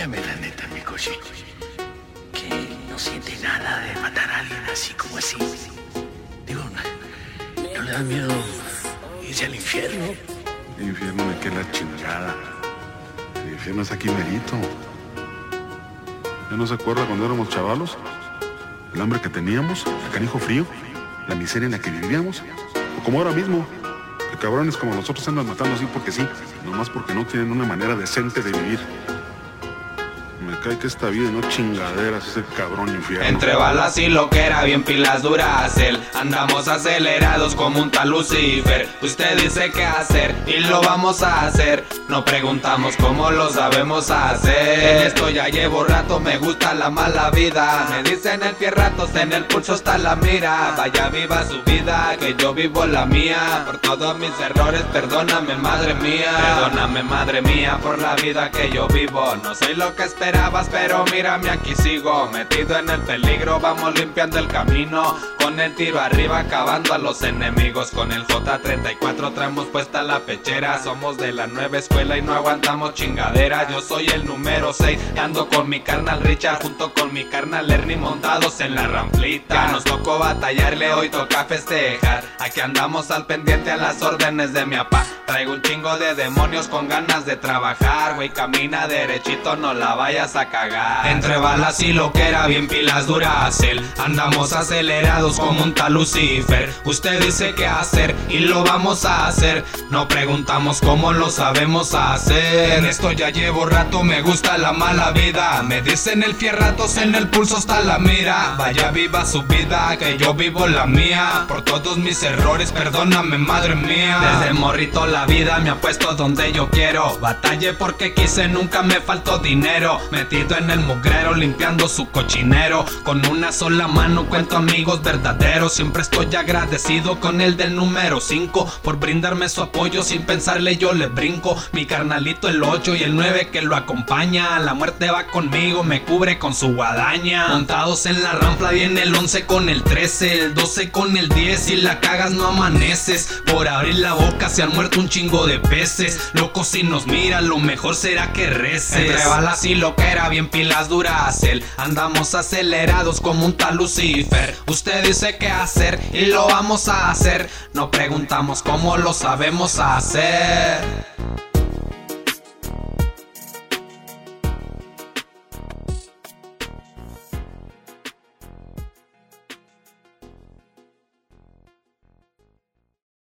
Dígame la neta, mi coche. Que no siente nada de matar a alguien así como así. Digo, ¿no, no le da miedo irse al infierno? El infierno me queda la chingada. El infierno es aquí merito. ¿Ya no se acuerda cuando éramos chavalos? El hambre que teníamos, el canijo frío, la miseria en la que vivíamos. O como ahora mismo, que cabrones como nosotros andan matando así porque sí, nomás porque no tienen una manera decente de vivir. Cae que esta vida no chingaderas ese cabrón infierno. Entre balas y lo que era bien pilas duras él. Andamos acelerados como un tal Lucifer. Usted dice qué hacer y lo vamos a hacer. No preguntamos cómo lo sabemos hacer. Esto ya llevo rato, me gusta la mala vida. Me dicen el fierratos, en el pulso está la mira. Vaya viva su vida, que yo vivo la mía. Por todos mis errores, perdóname madre mía. Perdóname madre mía por la vida que yo vivo. No soy lo que pero mírame aquí sigo Metido en el peligro, vamos limpiando el camino Con el tiro arriba, acabando a los enemigos. Con el J34 traemos puesta la pechera. Somos de la nueva escuela y no aguantamos chingaderas Yo soy el número 6 y ando con mi carnal Richard Junto con mi carnal Ernie montados en la ramplita. Ya nos tocó batallarle, hoy toca festejar. Aquí andamos al pendiente a las órdenes de mi papá. Traigo un chingo de demonios con ganas de trabajar, güey, camina derechito, no la vayas a Entre balas y lo que era bien pilas Duracell, andamos acelerados como un tal Lucifer. Usted dice qué hacer y lo vamos a hacer. No preguntamos cómo lo sabemos hacer. En esto ya llevo rato, me gusta la mala vida. Me dicen el fierratos en el pulso está la mira. Vaya viva su vida, que yo vivo la mía. Por todos mis errores, perdóname, madre mía. Desde morrito la vida me ha puesto donde yo quiero. Batallé porque quise, nunca me faltó dinero. En el mugrero, limpiando su cochinero. Con una sola mano cuento amigos verdaderos. Siempre estoy agradecido con el del número 5 por brindarme su apoyo. Sin pensarle, yo le brinco. Mi carnalito el 8 y el 9 que lo acompaña. La muerte va conmigo, me cubre con su guadaña. Montados en la rampla, viene el 11 con el 13, el 12 con el 10. Si la cagas, no amaneces. Por abrir la boca se han muerto un chingo de peces. Loco, si nos mira, lo mejor será que reces. Entre balas y lo que bien pilas Duracell. Andamos acelerados como un tal Lucifer. Usted dice qué hacer y lo vamos a hacer. No preguntamos cómo lo sabemos hacer.